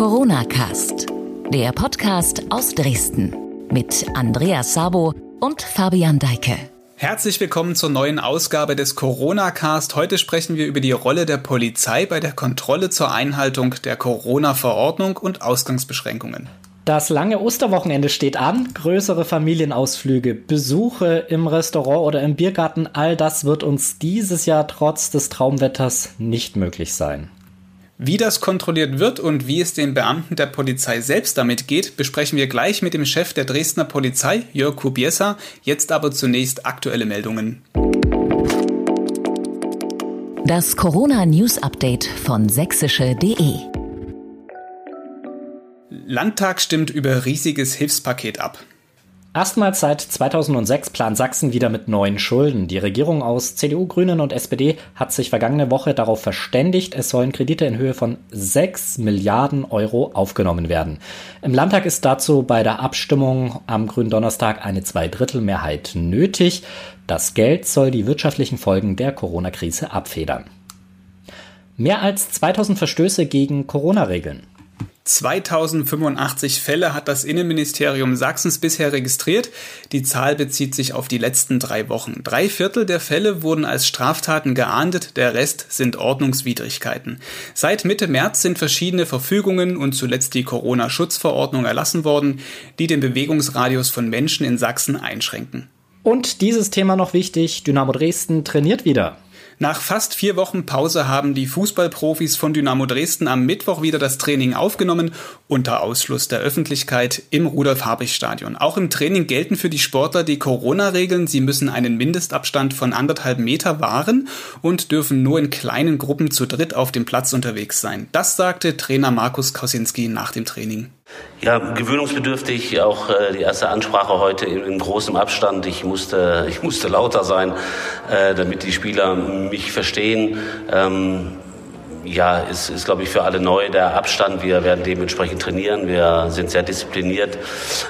Corona Cast, der Podcast aus Dresden mit Andreas Sabo und Fabian Deike. Herzlich willkommen zur neuen Ausgabe des Corona Cast. Heute sprechen wir über die Rolle der Polizei bei der Kontrolle zur Einhaltung der Corona-Verordnung und Ausgangsbeschränkungen. Das lange Osterwochenende steht an. Größere Familienausflüge, Besuche im Restaurant oder im Biergarten, all das wird uns dieses Jahr trotz des Traumwetters nicht möglich sein. Wie das kontrolliert wird und wie es den Beamten der Polizei selbst damit geht, besprechen wir gleich mit dem Chef der Dresdner Polizei, Jörg Kubiesa. Jetzt aber zunächst aktuelle Meldungen. Das Corona News Update von sächsische.de Landtag stimmt über riesiges Hilfspaket ab. Erstmals seit 2006 plant Sachsen wieder mit neuen Schulden. Die Regierung aus CDU, Grünen und SPD hat sich vergangene Woche darauf verständigt, es sollen Kredite in Höhe von 6 Milliarden Euro aufgenommen werden. Im Landtag ist dazu bei der Abstimmung am grünen Donnerstag eine Zweidrittelmehrheit nötig. Das Geld soll die wirtschaftlichen Folgen der Corona-Krise abfedern. Mehr als 2000 Verstöße gegen Corona-Regeln. 2085 Fälle hat das Innenministerium Sachsens bisher registriert. Die Zahl bezieht sich auf die letzten drei Wochen. Drei Viertel der Fälle wurden als Straftaten geahndet, der Rest sind Ordnungswidrigkeiten. Seit Mitte März sind verschiedene Verfügungen und zuletzt die Corona-Schutzverordnung erlassen worden, die den Bewegungsradius von Menschen in Sachsen einschränken. Und dieses Thema noch wichtig, Dynamo Dresden trainiert wieder. Nach fast vier Wochen Pause haben die Fußballprofis von Dynamo Dresden am Mittwoch wieder das Training aufgenommen, unter Ausschluss der Öffentlichkeit im Rudolf-Habich-Stadion. Auch im Training gelten für die Sportler die Corona-Regeln. Sie müssen einen Mindestabstand von anderthalb Meter wahren und dürfen nur in kleinen Gruppen zu dritt auf dem Platz unterwegs sein. Das sagte Trainer Markus Kosinski nach dem Training. Ja, gewöhnungsbedürftig. Auch äh, die erste Ansprache heute in, in, großem Abstand. Ich musste, ich musste lauter sein, äh, damit die Spieler mich verstehen. Ähm, ja, ist, ist glaube ich, für alle neu der Abstand. Wir werden dementsprechend trainieren. Wir sind sehr diszipliniert,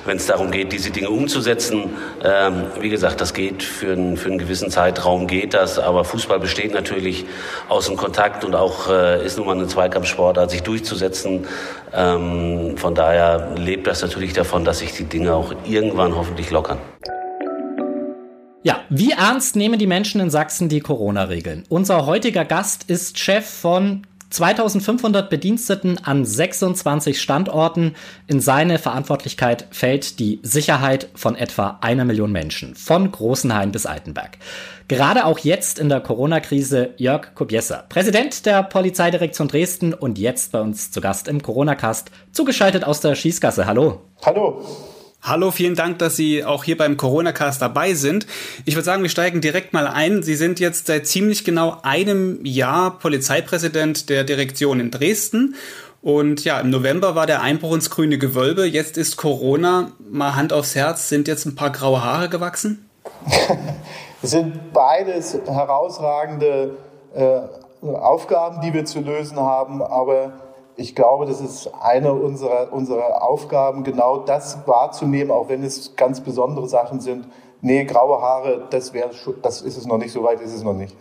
wenn es darum geht, diese Dinge umzusetzen. Ähm, wie gesagt, das geht für, ein, für einen gewissen Zeitraum geht das, aber Fußball besteht natürlich aus dem Kontakt und auch äh, ist nun mal eine Zweikampfsportart, sich durchzusetzen. Ähm, von daher lebt das natürlich davon, dass sich die Dinge auch irgendwann hoffentlich lockern. Ja, wie ernst nehmen die Menschen in Sachsen die Corona-Regeln? Unser heutiger Gast ist Chef von 2500 Bediensteten an 26 Standorten. In seine Verantwortlichkeit fällt die Sicherheit von etwa einer Million Menschen, von Großenhain bis Altenberg. Gerade auch jetzt in der Corona-Krise Jörg Kobiesser, Präsident der Polizeidirektion Dresden und jetzt bei uns zu Gast im Corona-Cast, zugeschaltet aus der Schießgasse. Hallo. Hallo. Hallo, vielen Dank, dass Sie auch hier beim Corona-Cast dabei sind. Ich würde sagen, wir steigen direkt mal ein. Sie sind jetzt seit ziemlich genau einem Jahr Polizeipräsident der Direktion in Dresden. Und ja, im November war der Einbruch ins grüne Gewölbe. Jetzt ist Corona. Mal Hand aufs Herz, sind jetzt ein paar graue Haare gewachsen? Es sind beides herausragende äh, Aufgaben, die wir zu lösen haben, aber ich glaube, das ist eine unserer, unserer Aufgaben, genau das wahrzunehmen, auch wenn es ganz besondere Sachen sind. Nee, graue Haare, das wäre das ist es noch nicht, so weit ist es noch nicht.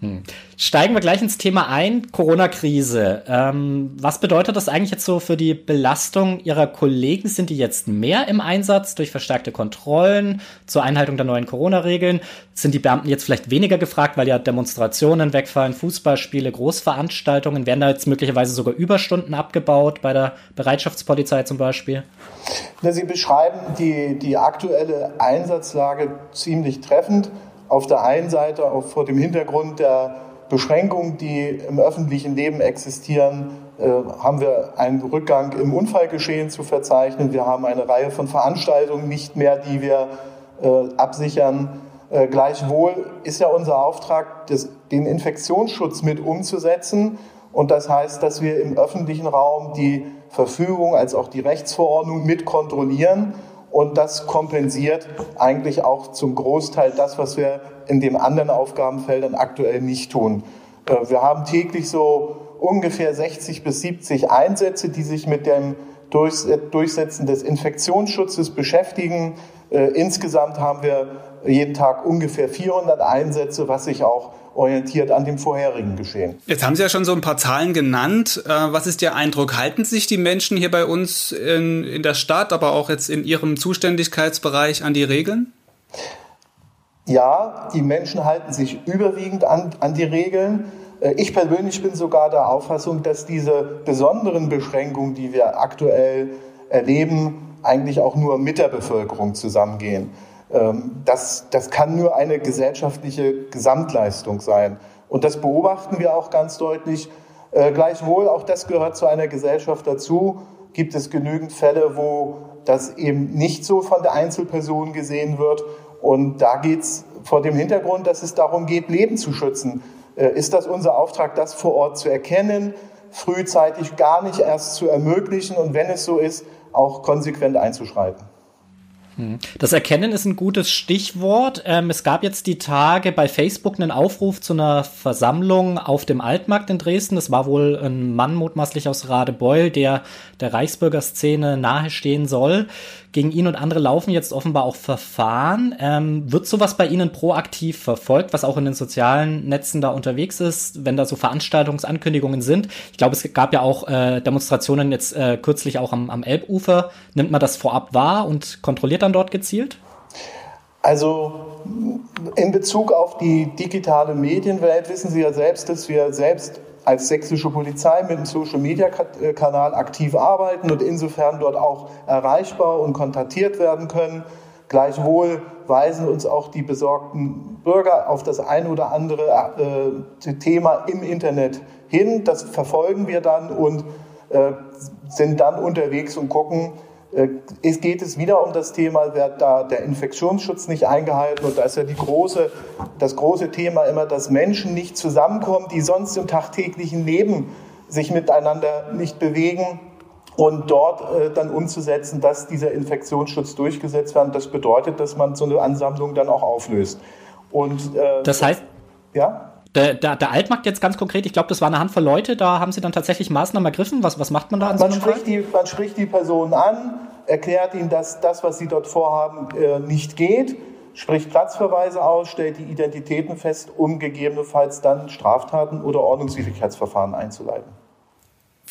Hm. Steigen wir gleich ins Thema ein, Corona-Krise. Ähm, was bedeutet das eigentlich jetzt so für die Belastung Ihrer Kollegen? Sind die jetzt mehr im Einsatz durch verstärkte Kontrollen zur Einhaltung der neuen Corona-Regeln? Sind die Beamten jetzt vielleicht weniger gefragt, weil ja Demonstrationen wegfallen, Fußballspiele, Großveranstaltungen? Werden da jetzt möglicherweise sogar Überstunden abgebaut bei der Bereitschaftspolizei zum Beispiel? Sie beschreiben die, die aktuelle Einsatzlage ziemlich treffend auf der einen Seite vor dem Hintergrund der Beschränkungen, die im öffentlichen Leben existieren, äh, haben wir einen Rückgang im Unfallgeschehen zu verzeichnen. Wir haben eine Reihe von Veranstaltungen nicht mehr, die wir äh, absichern. Äh, gleichwohl ist ja unser Auftrag, den Infektionsschutz mit umzusetzen. Und das heißt, dass wir im öffentlichen Raum die Verfügung als auch die Rechtsverordnung mit kontrollieren und das kompensiert eigentlich auch zum Großteil das, was wir in den anderen Aufgabenfeldern aktuell nicht tun. Äh, wir haben täglich so ungefähr 60 bis 70 Einsätze, die sich mit dem Durchsetzen des Infektionsschutzes beschäftigen. Äh, insgesamt haben wir jeden Tag ungefähr 400 Einsätze, was sich auch orientiert an dem vorherigen Geschehen. Jetzt haben Sie ja schon so ein paar Zahlen genannt. Äh, was ist Ihr Eindruck? Halten sich die Menschen hier bei uns in, in der Stadt, aber auch jetzt in Ihrem Zuständigkeitsbereich an die Regeln? Ja, die Menschen halten sich überwiegend an, an die Regeln. Äh, ich persönlich bin sogar der Auffassung, dass diese besonderen Beschränkungen, die wir aktuell erleben, eigentlich auch nur mit der Bevölkerung zusammengehen. Ähm, das, das kann nur eine gesellschaftliche Gesamtleistung sein. Und das beobachten wir auch ganz deutlich. Äh, gleichwohl, auch das gehört zu einer Gesellschaft dazu, gibt es genügend Fälle, wo das eben nicht so von der Einzelperson gesehen wird. Und da geht es vor dem Hintergrund, dass es darum geht, Leben zu schützen. Äh, ist das unser Auftrag, das vor Ort zu erkennen, frühzeitig gar nicht erst zu ermöglichen und wenn es so ist, auch konsequent einzuschreiten? Hm. Das Erkennen ist ein gutes Stichwort. Ähm, es gab jetzt die Tage bei Facebook einen Aufruf zu einer Versammlung auf dem Altmarkt in Dresden. Das war wohl ein Mann mutmaßlich aus Radebeul, der der Reichsbürgerszene nahestehen soll. Gegen ihn und andere laufen jetzt offenbar auch Verfahren. Ähm, wird sowas bei Ihnen proaktiv verfolgt, was auch in den sozialen Netzen da unterwegs ist, wenn da so Veranstaltungsankündigungen sind? Ich glaube, es gab ja auch äh, Demonstrationen jetzt äh, kürzlich auch am, am Elbufer. Nimmt man das vorab wahr und kontrolliert dann dort gezielt? Also in Bezug auf die digitale Medienwelt wissen Sie ja selbst, dass wir selbst als sächsische Polizei mit dem Social-Media-Kanal aktiv arbeiten und insofern dort auch erreichbar und kontaktiert werden können. Gleichwohl weisen uns auch die besorgten Bürger auf das ein oder andere äh, Thema im Internet hin. Das verfolgen wir dann und äh, sind dann unterwegs und gucken, äh, es geht es wieder um das Thema, wird da der Infektionsschutz nicht eingehalten und da ist ja die große, das große Thema immer, dass Menschen nicht zusammenkommen, die sonst im tagtäglichen Leben sich miteinander nicht bewegen und dort äh, dann umzusetzen, dass dieser Infektionsschutz durchgesetzt wird. Das bedeutet, dass man so eine Ansammlung dann auch auflöst. Und äh, das heißt, ja. Der, der, der, Altmarkt jetzt ganz konkret, ich glaube, das war eine Handvoll Leute, da haben Sie dann tatsächlich Maßnahmen ergriffen. Was, was macht man da an man so spricht die, Man spricht die Personen an, erklärt ihnen, dass das, was sie dort vorhaben, äh, nicht geht, spricht Platzverweise aus, stellt die Identitäten fest, um gegebenenfalls dann Straftaten oder Ordnungswidrigkeitsverfahren einzuleiten.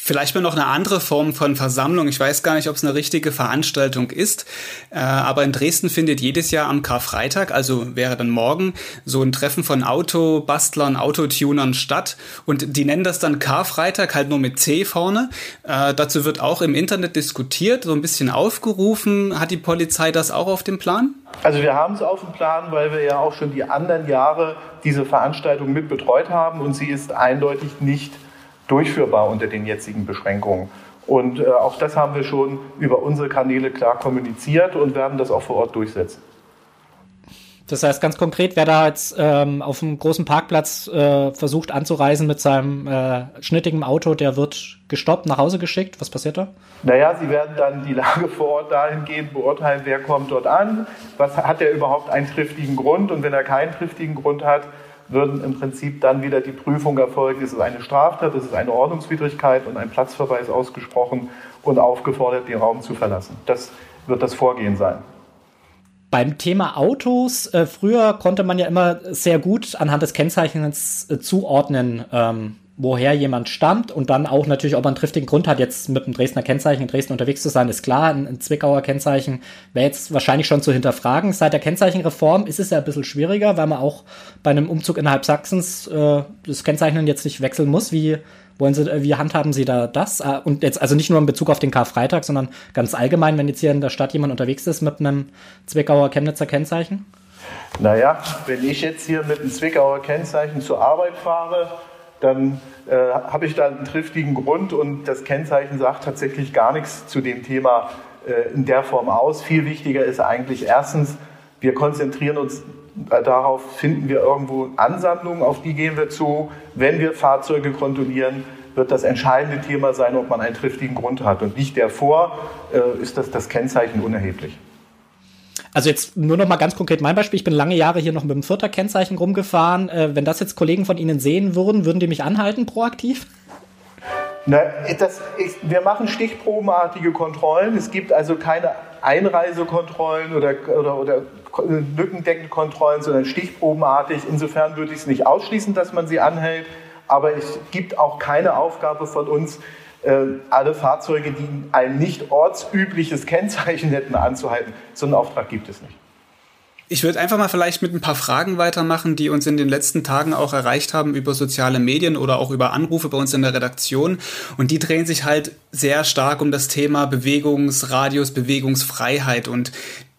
Vielleicht mal noch eine andere Form von Versammlung. Ich weiß gar nicht, ob es eine richtige Veranstaltung ist, äh, aber in Dresden findet jedes Jahr am Karfreitag, also wäre dann morgen, so ein Treffen von Autobastlern, Autotunern statt. Und die nennen das dann Karfreitag, halt nur mit C vorne. Äh, dazu wird auch im Internet diskutiert, so ein bisschen aufgerufen. Hat die Polizei das auch auf dem Plan? Also wir haben es auf dem Plan, weil wir ja auch schon die anderen Jahre diese Veranstaltung mit betreut haben und sie ist eindeutig nicht durchführbar unter den jetzigen Beschränkungen. Und äh, auch das haben wir schon über unsere Kanäle klar kommuniziert und werden das auch vor Ort durchsetzen. Das heißt ganz konkret, wer da jetzt ähm, auf einem großen Parkplatz äh, versucht anzureisen mit seinem äh, schnittigen Auto, der wird gestoppt, nach Hause geschickt. Was passiert da? Naja, sie werden dann die Lage vor Ort dahingehend beurteilen, wer kommt dort an, was hat er überhaupt einen triftigen Grund und wenn er keinen triftigen Grund hat, würden im Prinzip dann wieder die Prüfung erfolgen, ist es eine Straftat, ist es eine Ordnungswidrigkeit und ein Platzverweis ausgesprochen und aufgefordert, den Raum zu verlassen. Das wird das Vorgehen sein. Beim Thema Autos, äh, früher konnte man ja immer sehr gut anhand des Kennzeichens äh, zuordnen, ähm, woher jemand stammt und dann auch natürlich, ob man einen triftigen Grund hat, jetzt mit dem Dresdner Kennzeichen in Dresden unterwegs zu sein, ist klar. Ein, ein Zwickauer Kennzeichen wäre jetzt wahrscheinlich schon zu hinterfragen. Seit der Kennzeichenreform ist es ja ein bisschen schwieriger, weil man auch bei einem Umzug innerhalb Sachsens äh, das Kennzeichnen jetzt nicht wechseln muss. Wie wollen Sie, wie handhaben Sie da das? Äh, und jetzt also nicht nur in Bezug auf den Karfreitag, sondern ganz allgemein, wenn jetzt hier in der Stadt jemand unterwegs ist mit einem Zwickauer Chemnitzer Kennzeichen? Naja, wenn ich jetzt hier mit einem Zwickauer Kennzeichen zur Arbeit fahre, dann äh, habe ich da einen triftigen Grund und das Kennzeichen sagt tatsächlich gar nichts zu dem Thema äh, in der Form aus. Viel wichtiger ist eigentlich erstens, wir konzentrieren uns äh, darauf, finden wir irgendwo Ansammlungen, auf die gehen wir zu. Wenn wir Fahrzeuge kontrollieren, wird das entscheidende Thema sein, ob man einen triftigen Grund hat. Und nicht der vor, äh, ist das, das Kennzeichen unerheblich. Also jetzt nur noch mal ganz konkret mein Beispiel. Ich bin lange Jahre hier noch mit dem vierter Kennzeichen rumgefahren. Äh, wenn das jetzt Kollegen von Ihnen sehen würden, würden die mich anhalten proaktiv? Na, das, ich, wir machen stichprobenartige Kontrollen. Es gibt also keine Einreisekontrollen oder, oder, oder lückendeckende Kontrollen, sondern stichprobenartig. Insofern würde ich es nicht ausschließen, dass man sie anhält. Aber es gibt auch keine Aufgabe von uns, alle Fahrzeuge, die ein nicht ortsübliches Kennzeichen hätten, anzuhalten. So einen Auftrag gibt es nicht. Ich würde einfach mal vielleicht mit ein paar Fragen weitermachen, die uns in den letzten Tagen auch erreicht haben über soziale Medien oder auch über Anrufe bei uns in der Redaktion. Und die drehen sich halt sehr stark um das Thema Bewegungsradius, Bewegungsfreiheit. Und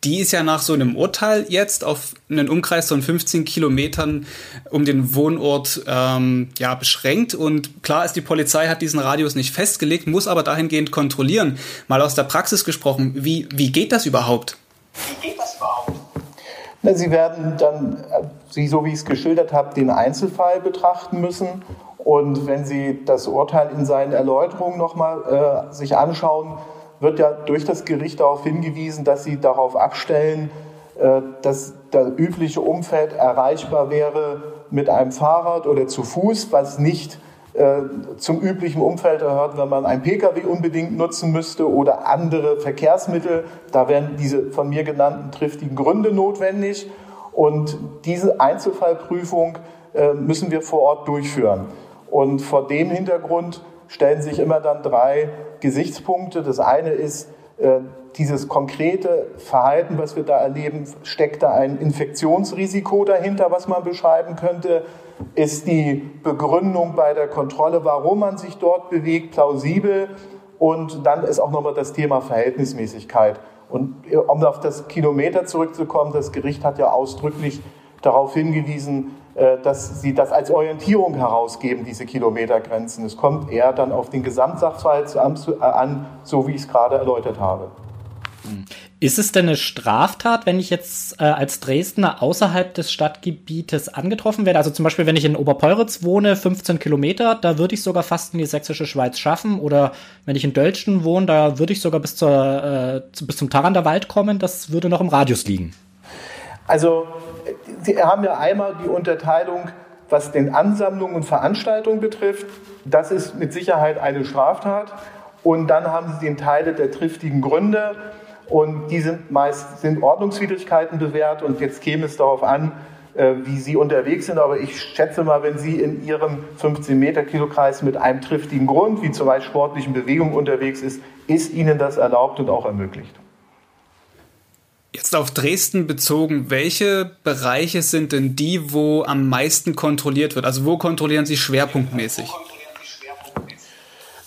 die ist ja nach so einem Urteil jetzt auf einen Umkreis von 15 Kilometern um den Wohnort ähm, ja, beschränkt. Und klar ist, die Polizei hat diesen Radius nicht festgelegt, muss aber dahingehend kontrollieren. Mal aus der Praxis gesprochen, wie, wie geht das überhaupt? Wie geht das überhaupt? Na, Sie werden dann, Sie, so wie ich es geschildert habe, den Einzelfall betrachten müssen. Und wenn Sie das Urteil in seinen Erläuterungen nochmal äh, sich anschauen, wird ja durch das Gericht darauf hingewiesen, dass sie darauf abstellen, äh, dass das übliche Umfeld erreichbar wäre mit einem Fahrrad oder zu Fuß, was nicht äh, zum üblichen Umfeld gehört, wenn man ein Pkw unbedingt nutzen müsste oder andere Verkehrsmittel. Da wären diese von mir genannten triftigen Gründe notwendig. Und diese Einzelfallprüfung äh, müssen wir vor Ort durchführen. Und vor dem Hintergrund stellen sich immer dann drei Gesichtspunkte. Das eine ist, äh, dieses konkrete Verhalten, was wir da erleben, steckt da ein Infektionsrisiko dahinter, was man beschreiben könnte? Ist die Begründung bei der Kontrolle, warum man sich dort bewegt, plausibel? Und dann ist auch nochmal das Thema Verhältnismäßigkeit. Und um auf das Kilometer zurückzukommen, das Gericht hat ja ausdrücklich darauf hingewiesen, äh, dass sie das als Orientierung herausgeben, diese Kilometergrenzen. Es kommt eher dann auf den Gesamtsachverhalt äh, an, so wie ich es gerade erläutert habe. Ist es denn eine Straftat, wenn ich jetzt äh, als Dresdner außerhalb des Stadtgebietes angetroffen werde? Also zum Beispiel, wenn ich in Oberpeuritz wohne, 15 Kilometer, da würde ich sogar fast in die sächsische Schweiz schaffen. Oder wenn ich in Dölchten wohne, da würde ich sogar bis, zur, äh, bis zum Tarander Wald kommen. Das würde noch im Radius liegen. Also Sie haben ja einmal die Unterteilung, was den Ansammlungen und Veranstaltungen betrifft. Das ist mit Sicherheit eine Straftat. Und dann haben Sie den Teile der triftigen Gründe. Und die sind meist sind Ordnungswidrigkeiten bewährt. Und jetzt käme es darauf an, äh, wie Sie unterwegs sind. Aber ich schätze mal, wenn Sie in Ihrem 15-Meter-Kilo-Kreis mit einem triftigen Grund, wie zum Beispiel sportlichen Bewegung unterwegs ist, ist Ihnen das erlaubt und auch ermöglicht. Jetzt auf Dresden bezogen, welche Bereiche sind denn die, wo am meisten kontrolliert wird? Also wo kontrollieren Sie schwerpunktmäßig?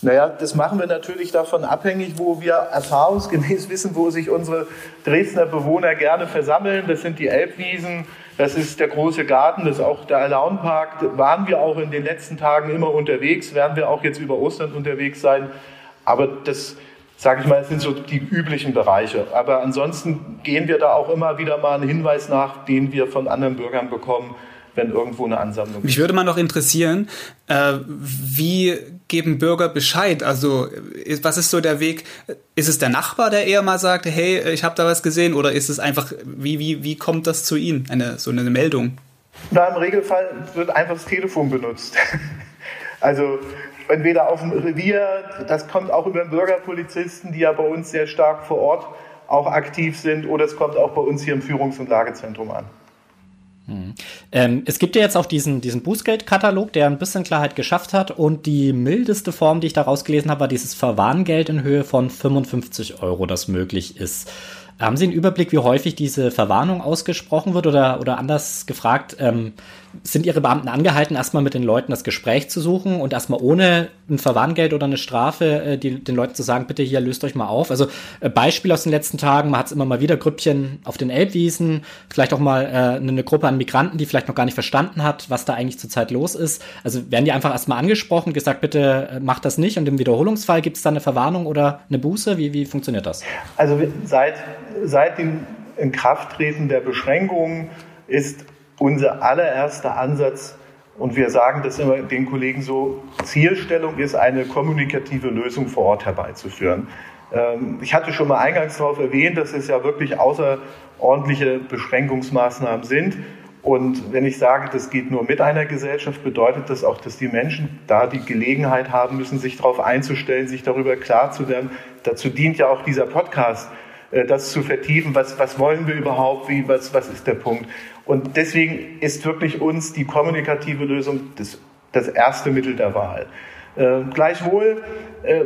Naja, das machen wir natürlich davon abhängig, wo wir erfahrungsgemäß wissen, wo sich unsere Dresdner Bewohner gerne versammeln. Das sind die Elbwiesen, das ist der große Garten, das ist auch der Alaunpark. Da waren wir auch in den letzten Tagen immer unterwegs, werden wir auch jetzt über Ostern unterwegs sein. Aber das sage ich mal, das sind so die üblichen Bereiche. Aber ansonsten gehen wir da auch immer wieder mal einen Hinweis nach, den wir von anderen Bürgern bekommen, wenn irgendwo eine Ansammlung ist. Mich würde mal noch interessieren, äh, wie geben Bürger Bescheid? Also was ist so der Weg? Ist es der Nachbar, der eher mal sagt, hey, ich habe da was gesehen? Oder ist es einfach, wie, wie, wie kommt das zu Ihnen, eine, so eine Meldung? Na, im Regelfall wird einfach das Telefon benutzt. also entweder auf dem Revier, das kommt auch über Bürgerpolizisten, die ja bei uns sehr stark vor Ort auch aktiv sind, oder es kommt auch bei uns hier im Führungs- und Lagezentrum an. Hm. Ähm, es gibt ja jetzt auch diesen, diesen Bußgeldkatalog, der ein bisschen Klarheit geschafft hat. Und die mildeste Form, die ich da rausgelesen habe, war dieses Verwarngeld in Höhe von 55 Euro, das möglich ist. Haben Sie einen Überblick, wie häufig diese Verwarnung ausgesprochen wird? Oder, oder anders gefragt, ähm, sind Ihre Beamten angehalten, erstmal mit den Leuten das Gespräch zu suchen und erstmal ohne ein Verwarngeld oder eine Strafe äh, die, den Leuten zu sagen, bitte hier löst euch mal auf? Also äh, Beispiel aus den letzten Tagen, man hat es immer mal wieder Grüppchen auf den Elbwiesen, vielleicht auch mal äh, eine Gruppe an Migranten, die vielleicht noch gar nicht verstanden hat, was da eigentlich zurzeit los ist. Also werden die einfach erstmal angesprochen, gesagt, bitte äh, macht das nicht und im Wiederholungsfall gibt es da eine Verwarnung oder eine Buße? Wie, wie funktioniert das? Also seit, seit dem Inkrafttreten der Beschränkungen ist unser allererster Ansatz, und wir sagen das immer den Kollegen so, Zielstellung ist, eine kommunikative Lösung vor Ort herbeizuführen. Ähm, ich hatte schon mal eingangs darauf erwähnt, dass es ja wirklich außerordentliche Beschränkungsmaßnahmen sind. Und wenn ich sage, das geht nur mit einer Gesellschaft, bedeutet das auch, dass die Menschen da die Gelegenheit haben müssen, sich darauf einzustellen, sich darüber klar zu werden. Dazu dient ja auch dieser Podcast, das zu vertiefen. Was, was wollen wir überhaupt? Wie, was, was ist der Punkt? Und deswegen ist wirklich uns die kommunikative Lösung das, das erste Mittel der Wahl. Äh, gleichwohl äh,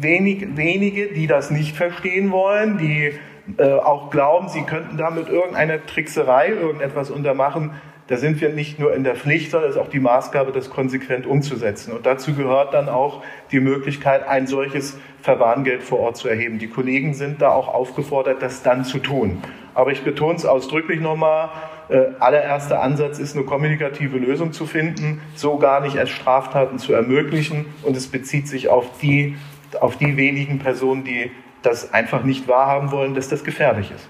wenig, wenige, die das nicht verstehen wollen, die äh, auch glauben, sie könnten damit irgendeine Trickserei, irgendetwas untermachen, da sind wir nicht nur in der Pflicht, sondern es ist auch die Maßgabe, das konsequent umzusetzen. Und dazu gehört dann auch die Möglichkeit, ein solches Verwarngeld vor Ort zu erheben. Die Kollegen sind da auch aufgefordert, das dann zu tun. Aber ich betone es ausdrücklich nochmal, äh, allererster Ansatz ist, eine kommunikative Lösung zu finden, so gar nicht erst Straftaten zu ermöglichen. Und es bezieht sich auf die, auf die wenigen Personen, die das einfach nicht wahrhaben wollen, dass das gefährlich ist.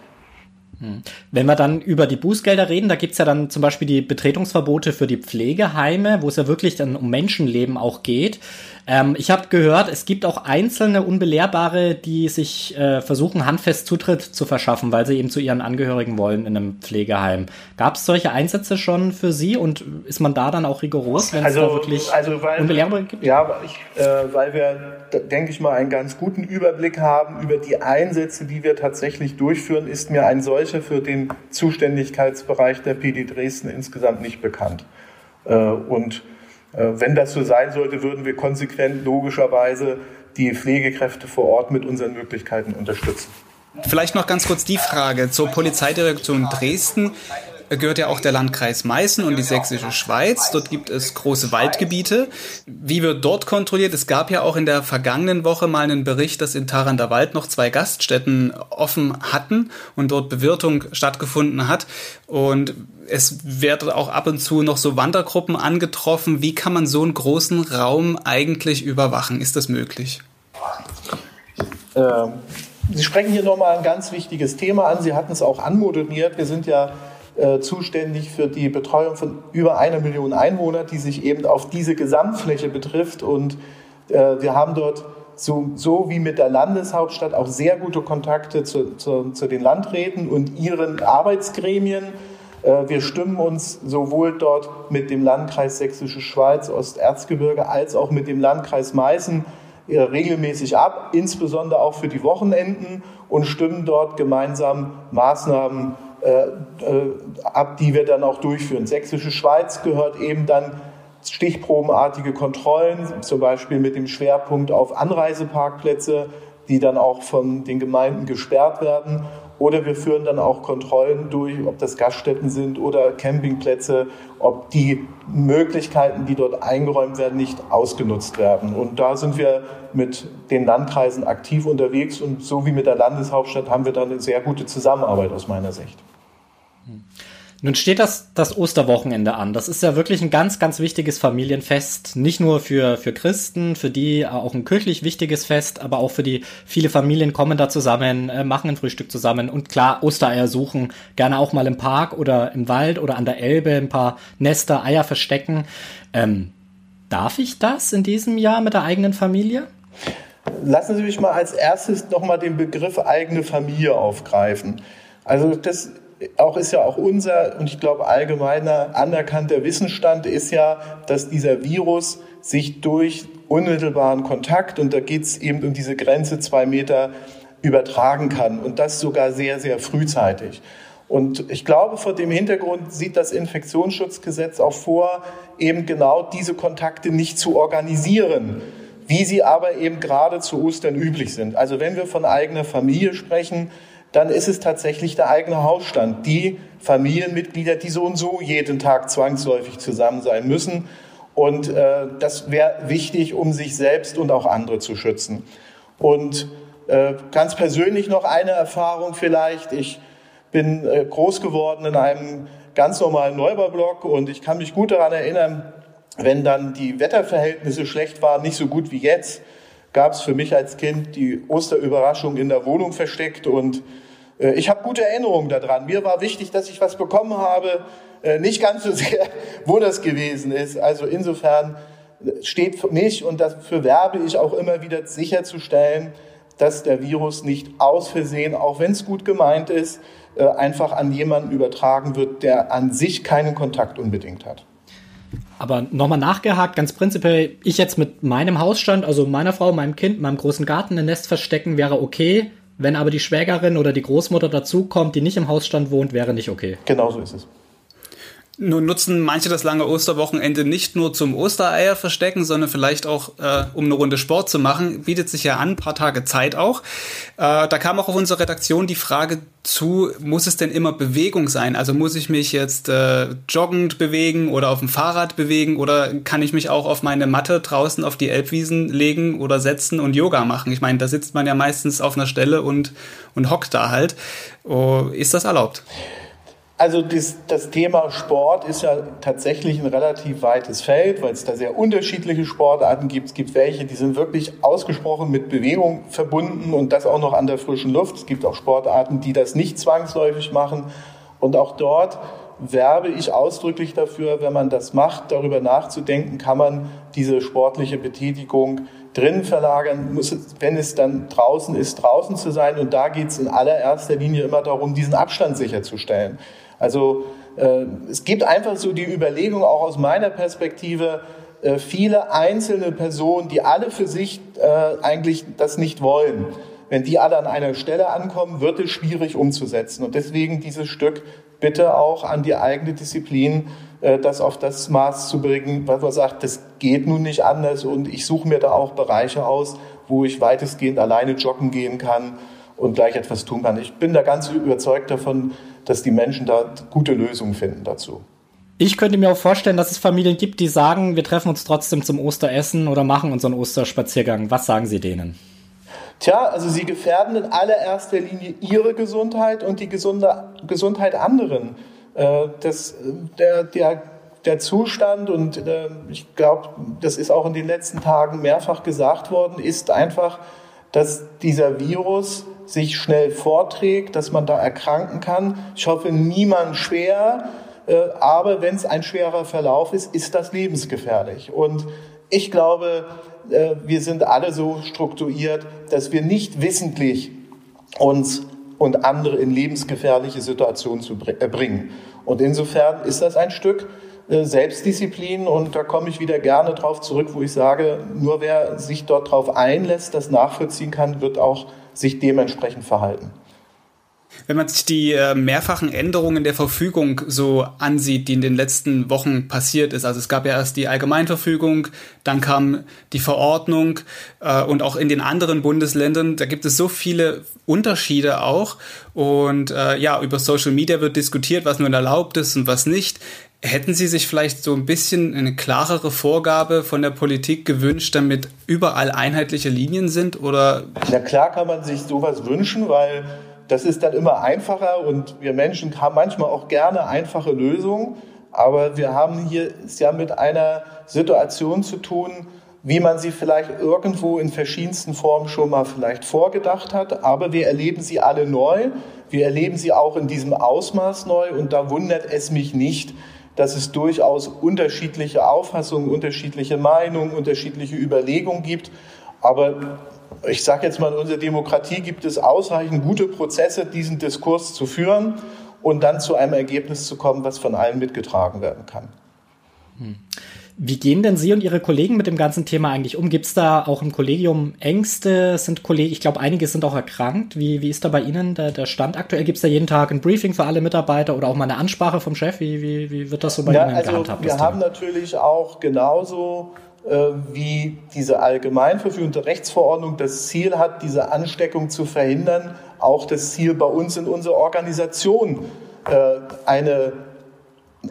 Hm. Wenn wir dann über die Bußgelder reden, da gibt's ja dann zum Beispiel die Betretungsverbote für die Pflegeheime, wo es ja wirklich dann um Menschenleben auch geht. Ähm, ich habe gehört, es gibt auch einzelne Unbelehrbare, die sich äh, versuchen, handfest Zutritt zu verschaffen, weil sie eben zu ihren Angehörigen wollen in einem Pflegeheim. Gab es solche Einsätze schon für Sie und ist man da dann auch rigoros, wenn also, es da wirklich also weil, Unbelehrbare gibt? Ja, ich, äh, weil wir, denke ich mal, einen ganz guten Überblick haben über die Einsätze, die wir tatsächlich durchführen, ist mir ein solcher für den Zuständigkeitsbereich der PD Dresden insgesamt nicht bekannt. Äh, und wenn das so sein sollte, würden wir konsequent logischerweise die Pflegekräfte vor Ort mit unseren Möglichkeiten unterstützen. Vielleicht noch ganz kurz die Frage zur Polizeidirektion Dresden gehört ja auch der Landkreis Meißen und die Sächsische Schweiz. Dort gibt es große Waldgebiete. Wie wird dort kontrolliert? Es gab ja auch in der vergangenen Woche mal einen Bericht, dass in Tarander Wald noch zwei Gaststätten offen hatten und dort Bewirtung stattgefunden hat. Und es werden auch ab und zu noch so Wandergruppen angetroffen. Wie kann man so einen großen Raum eigentlich überwachen? Ist das möglich? Ähm, Sie sprechen hier nochmal ein ganz wichtiges Thema an. Sie hatten es auch anmoderiert. Wir sind ja äh, zuständig für die Betreuung von über einer Million Einwohnern, die sich eben auf diese Gesamtfläche betrifft. Und äh, wir haben dort so, so wie mit der Landeshauptstadt auch sehr gute Kontakte zu, zu, zu den Landräten und ihren Arbeitsgremien. Äh, wir stimmen uns sowohl dort mit dem Landkreis Sächsische Schweiz, Osterzgebirge als auch mit dem Landkreis Meißen äh, regelmäßig ab, insbesondere auch für die Wochenenden und stimmen dort gemeinsam Maßnahmen ab, die wir dann auch durchführen. Sächsische Schweiz gehört eben dann stichprobenartige Kontrollen, zum Beispiel mit dem Schwerpunkt auf Anreiseparkplätze, die dann auch von den Gemeinden gesperrt werden. Oder wir führen dann auch Kontrollen durch, ob das Gaststätten sind oder Campingplätze, ob die Möglichkeiten, die dort eingeräumt werden, nicht ausgenutzt werden. Und da sind wir mit den Landkreisen aktiv unterwegs und so wie mit der Landeshauptstadt haben wir da eine sehr gute Zusammenarbeit aus meiner Sicht. Nun steht das, das Osterwochenende an. Das ist ja wirklich ein ganz, ganz wichtiges Familienfest. Nicht nur für, für Christen, für die auch ein kirchlich wichtiges Fest, aber auch für die viele Familien kommen da zusammen, äh, machen ein Frühstück zusammen und klar, Ostereier suchen. Gerne auch mal im Park oder im Wald oder an der Elbe ein paar Nester, Eier verstecken. Ähm, darf ich das in diesem Jahr mit der eigenen Familie? Lassen Sie mich mal als erstes nochmal den Begriff eigene Familie aufgreifen. Also das auch ist ja auch unser und ich glaube allgemeiner anerkannter Wissensstand ist ja, dass dieser Virus sich durch unmittelbaren Kontakt und da geht es eben um diese Grenze zwei Meter übertragen kann und das sogar sehr, sehr frühzeitig. Und ich glaube, vor dem Hintergrund sieht das Infektionsschutzgesetz auch vor, eben genau diese Kontakte nicht zu organisieren, wie sie aber eben gerade zu Ostern üblich sind. Also wenn wir von eigener Familie sprechen, dann ist es tatsächlich der eigene Hausstand, die Familienmitglieder, die so und so jeden Tag zwangsläufig zusammen sein müssen. Und äh, das wäre wichtig, um sich selbst und auch andere zu schützen. Und äh, ganz persönlich noch eine Erfahrung vielleicht. Ich bin äh, groß geworden in einem ganz normalen Neubaublock und ich kann mich gut daran erinnern, wenn dann die Wetterverhältnisse schlecht waren, nicht so gut wie jetzt, gab es für mich als Kind die Osterüberraschung in der Wohnung versteckt und ich habe gute Erinnerungen daran. Mir war wichtig, dass ich was bekommen habe, äh, nicht ganz so sehr, wo das gewesen ist. Also insofern steht für mich und dafür werbe ich auch immer wieder sicherzustellen, dass der Virus nicht aus Versehen, auch wenn es gut gemeint ist, äh, einfach an jemanden übertragen wird, der an sich keinen Kontakt unbedingt hat. Aber nochmal nachgehakt, ganz prinzipiell, ich jetzt mit meinem Hausstand, also meiner Frau, meinem Kind, meinem großen Garten ein Nest verstecken, wäre okay. Wenn aber die Schwägerin oder die Großmutter dazukommt, die nicht im Hausstand wohnt, wäre nicht okay. Genau so ist es. Nun nutzen manche das lange Osterwochenende nicht nur zum Ostereier verstecken, sondern vielleicht auch, äh, um eine Runde Sport zu machen. Bietet sich ja an, ein paar Tage Zeit auch. Äh, da kam auch auf unsere Redaktion die Frage zu, muss es denn immer Bewegung sein? Also muss ich mich jetzt äh, joggend bewegen oder auf dem Fahrrad bewegen oder kann ich mich auch auf meine Matte draußen auf die Elbwiesen legen oder setzen und Yoga machen? Ich meine, da sitzt man ja meistens auf einer Stelle und, und hockt da halt. Oh, ist das erlaubt? Also das, das, Thema Sport ist ja tatsächlich ein relativ weites Feld, weil es da sehr unterschiedliche Sportarten gibt. Es gibt welche, die sind wirklich ausgesprochen mit Bewegung verbunden und das auch noch an der frischen Luft. Es gibt auch Sportarten, die das nicht zwangsläufig machen. Und auch dort werbe ich ausdrücklich dafür, wenn man das macht, darüber nachzudenken, kann man diese sportliche Betätigung drin verlagern, muss es, wenn es dann draußen ist, draußen zu sein. Und da geht es in allererster Linie immer darum, diesen Abstand sicherzustellen. Also äh, es gibt einfach so die Überlegung, auch aus meiner Perspektive, äh, viele einzelne Personen, die alle für sich äh, eigentlich das nicht wollen. Wenn die alle an einer Stelle ankommen, wird es schwierig umzusetzen. Und deswegen dieses Stück bitte auch an die eigene Disziplin, äh, das auf das Maß zu bringen, weil man sagt, das geht nun nicht anders und ich suche mir da auch Bereiche aus, wo ich weitestgehend alleine joggen gehen kann und gleich etwas tun kann. Ich bin da ganz überzeugt davon, dass die Menschen da gute Lösungen finden dazu. Ich könnte mir auch vorstellen, dass es Familien gibt, die sagen, wir treffen uns trotzdem zum Osteressen oder machen unseren Osterspaziergang. Was sagen Sie denen? Tja, also sie gefährden in allererster Linie ihre Gesundheit und die gesunde Gesundheit anderen. Äh, das, der, der, der Zustand, und äh, ich glaube, das ist auch in den letzten Tagen mehrfach gesagt worden, ist einfach, dass dieser Virus sich schnell vorträgt, dass man da erkranken kann. Ich hoffe, niemand schwer, äh, aber wenn es ein schwerer Verlauf ist, ist das lebensgefährlich. Und ich glaube, äh, wir sind alle so strukturiert, dass wir nicht wissentlich uns und andere in lebensgefährliche Situationen zu äh, bringen. Und insofern ist das ein Stück Selbstdisziplin und da komme ich wieder gerne drauf zurück, wo ich sage, nur wer sich dort drauf einlässt, das nachvollziehen kann, wird auch sich dementsprechend verhalten. Wenn man sich die äh, mehrfachen Änderungen der Verfügung so ansieht, die in den letzten Wochen passiert ist, also es gab ja erst die Allgemeinverfügung, dann kam die Verordnung äh, und auch in den anderen Bundesländern, da gibt es so viele Unterschiede auch und äh, ja, über Social Media wird diskutiert, was nun erlaubt ist und was nicht. Hätten Sie sich vielleicht so ein bisschen eine klarere Vorgabe von der Politik gewünscht, damit überall einheitliche Linien sind? Oder? Na klar kann man sich sowas wünschen, weil das ist dann immer einfacher und wir Menschen haben manchmal auch gerne einfache Lösungen. Aber wir haben hier es ja mit einer Situation zu tun, wie man sie vielleicht irgendwo in verschiedensten Formen schon mal vielleicht vorgedacht hat. Aber wir erleben sie alle neu. Wir erleben sie auch in diesem Ausmaß neu. Und da wundert es mich nicht, dass es durchaus unterschiedliche Auffassungen, unterschiedliche Meinungen, unterschiedliche Überlegungen gibt. Aber ich sage jetzt mal, in unserer Demokratie gibt es ausreichend gute Prozesse, diesen Diskurs zu führen und dann zu einem Ergebnis zu kommen, was von allen mitgetragen werden kann. Hm. Wie gehen denn Sie und Ihre Kollegen mit dem ganzen Thema eigentlich um? Gibt es da auch im Kollegium Ängste? Sind Kollegen, ich glaube, einige sind auch erkrankt. Wie, wie ist da bei Ihnen der, der Stand aktuell? Gibt es da jeden Tag ein Briefing für alle Mitarbeiter oder auch mal eine Ansprache vom Chef? Wie, wie, wie wird das so bei ja, Ihnen also gehandhabt? Wir haben natürlich auch genauso äh, wie diese Allgemeinverfügung der Rechtsverordnung das Ziel hat, diese Ansteckung zu verhindern, auch das Ziel bei uns in unserer Organisation äh, eine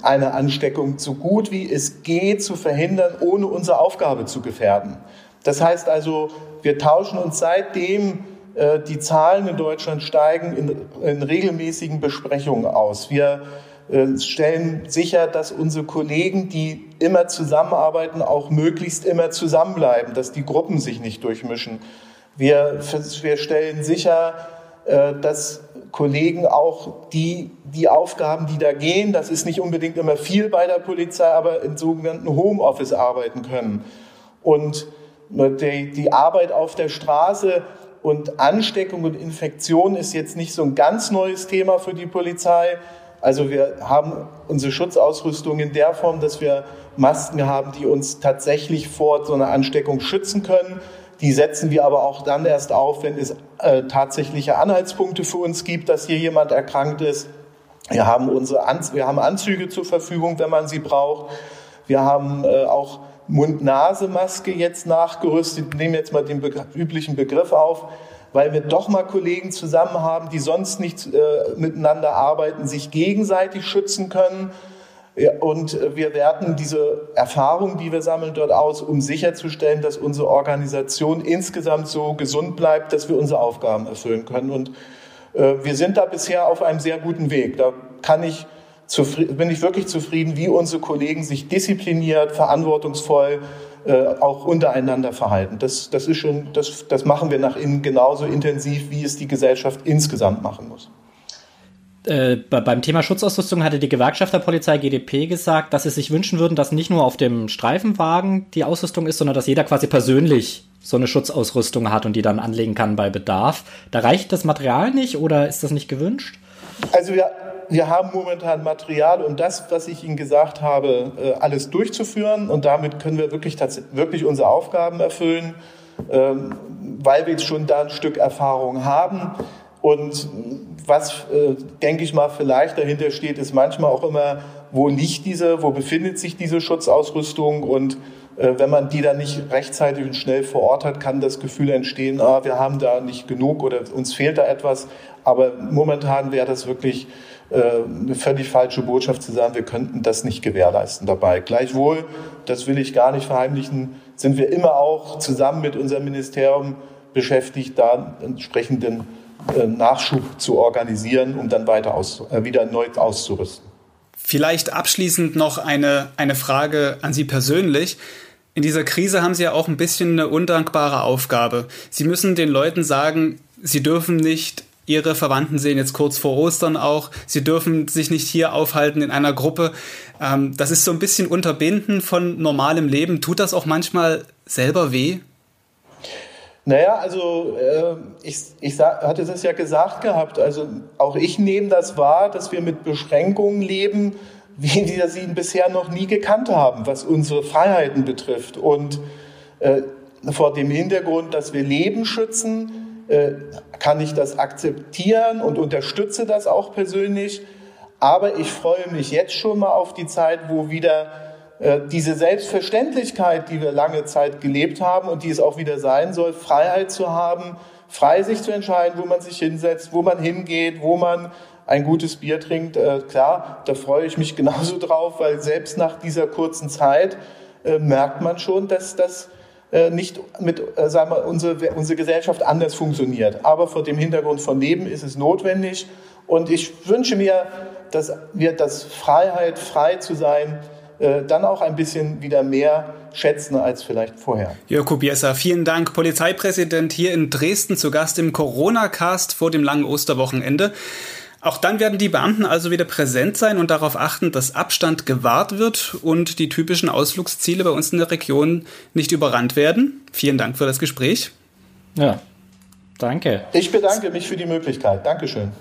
eine Ansteckung so gut wie es geht zu verhindern, ohne unsere Aufgabe zu gefährden. Das heißt also, wir tauschen uns seitdem äh, die Zahlen in Deutschland steigen in, in regelmäßigen Besprechungen aus. Wir äh, stellen sicher, dass unsere Kollegen, die immer zusammenarbeiten, auch möglichst immer zusammenbleiben, dass die Gruppen sich nicht durchmischen. Wir, wir stellen sicher, äh, dass Kollegen auch die, die Aufgaben, die da gehen, das ist nicht unbedingt immer viel bei der Polizei, aber in sogenannten Homeoffice arbeiten können. Und die, die Arbeit auf der Straße Und Ansteckung und Infektion ist jetzt nicht so ein ganz neues Thema für die Polizei. Also wir haben unsere Schutzausrüstung in der Form, dass wir Masken haben, die uns tatsächlich vor so einer Ansteckung schützen können. Die setzen wir aber auch dann erst auf, wenn es äh, tatsächliche Anhaltspunkte für uns gibt, dass hier jemand erkrankt ist. Wir haben unsere An wir haben Anzüge zur Verfügung, wenn man sie braucht. Wir haben äh, auch Mund-Nase-Maske jetzt nachgerüstet. Ich nehme jetzt mal den be üblichen Begriff auf, weil wir doch mal Kollegen zusammen haben, die sonst nicht äh, miteinander arbeiten, sich gegenseitig schützen können. Und wir werten diese Erfahrung, die wir sammeln, dort aus, um sicherzustellen, dass unsere Organisation insgesamt so gesund bleibt, dass wir unsere Aufgaben erfüllen können. Und äh, wir sind da bisher auf einem sehr guten Weg. Da kann ich bin ich wirklich zufrieden, wie unsere Kollegen sich diszipliniert, verantwortungsvoll äh, auch untereinander verhalten. Das, das, ist schon, das, das machen wir nach innen genauso intensiv, wie es die Gesellschaft insgesamt machen muss. Äh, beim Thema Schutzausrüstung hatte die Gewerkschaft der Polizei GDP gesagt, dass sie sich wünschen würden, dass nicht nur auf dem Streifenwagen die Ausrüstung ist, sondern dass jeder quasi persönlich so eine Schutzausrüstung hat und die dann anlegen kann bei Bedarf. Da reicht das Material nicht oder ist das nicht gewünscht? Also wir wir haben momentan Material, um das, was ich Ihnen gesagt habe, äh, alles durchzuführen. Und damit können wir wirklich, wirklich unsere Aufgaben erfüllen, ähm, weil wir jetzt schon da ein Stück Erfahrung haben. Und was, äh, denke ich mal, vielleicht dahinter steht, ist manchmal auch immer, wo liegt diese, wo befindet sich diese Schutzausrüstung und äh, wenn man die dann nicht rechtzeitig und schnell vor Ort hat, kann das Gefühl entstehen, ah, wir haben da nicht genug oder uns fehlt da etwas. Aber momentan wäre das wirklich äh, eine völlig falsche Botschaft zu sagen, wir könnten das nicht gewährleisten dabei. Gleichwohl, das will ich gar nicht verheimlichen, sind wir immer auch zusammen mit unserem Ministerium beschäftigt, da entsprechenden Nachschub zu organisieren, um dann weiter aus, äh, wieder neu auszurüsten. Vielleicht abschließend noch eine, eine Frage an Sie persönlich. In dieser Krise haben Sie ja auch ein bisschen eine undankbare Aufgabe. Sie müssen den Leuten sagen, sie dürfen nicht Ihre Verwandten sehen jetzt kurz vor Ostern auch. Sie dürfen sich nicht hier aufhalten in einer Gruppe. Ähm, das ist so ein bisschen Unterbinden von normalem Leben. Tut das auch manchmal selber weh? Naja, also äh, ich, ich hatte es ja gesagt gehabt. Also auch ich nehme das wahr, dass wir mit Beschränkungen leben, wie wir sie bisher noch nie gekannt haben, was unsere Freiheiten betrifft. Und äh, vor dem Hintergrund, dass wir Leben schützen, äh, kann ich das akzeptieren und unterstütze das auch persönlich. Aber ich freue mich jetzt schon mal auf die Zeit, wo wieder diese Selbstverständlichkeit, die wir lange Zeit gelebt haben und die es auch wieder sein soll, Freiheit zu haben, frei sich zu entscheiden, wo man sich hinsetzt, wo man hingeht, wo man ein gutes Bier trinkt. Äh, klar, da freue ich mich genauso drauf, weil selbst nach dieser kurzen Zeit merkt man schon, dass das äh, nicht mit, äh, sagen wir, unsere, unsere Gesellschaft anders funktioniert. Aber vor dem Hintergrund von Leben ist es notwendig. Und ich wünsche mir, dass wir das Freiheit, frei zu sein, äh, dann auch ein bisschen wieder mehr schätzen als vielleicht vorher. Jörg Kubiesa, vielen Dank. Polizeipräsident hier in Dresden zu Gast im Corona-Cast vor dem langen Osterwochenende. Auch dann werden die Beamten also wieder präsent sein und darauf achten, dass Abstand gewahrt wird und die typischen Ausflugsziele bei uns in der Region nicht überrannt werden. Vielen Dank für das Gespräch. Ja, danke. Ich bedanke mich für die Möglichkeit. Dankeschön.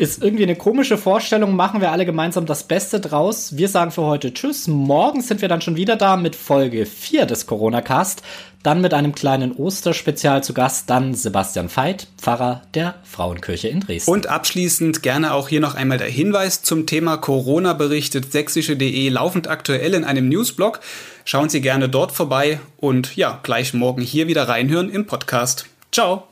Ist irgendwie eine komische Vorstellung, machen wir alle gemeinsam das Beste draus. Wir sagen für heute Tschüss. Morgen sind wir dann schon wieder da mit Folge 4 des Corona-Cast. Dann mit einem kleinen Osterspezial zu Gast. Dann Sebastian Veit, Pfarrer der Frauenkirche in Dresden. Und abschließend gerne auch hier noch einmal der Hinweis zum Thema Corona berichtet sächsische.de laufend aktuell in einem Newsblog. Schauen Sie gerne dort vorbei und ja, gleich morgen hier wieder reinhören im Podcast. Ciao.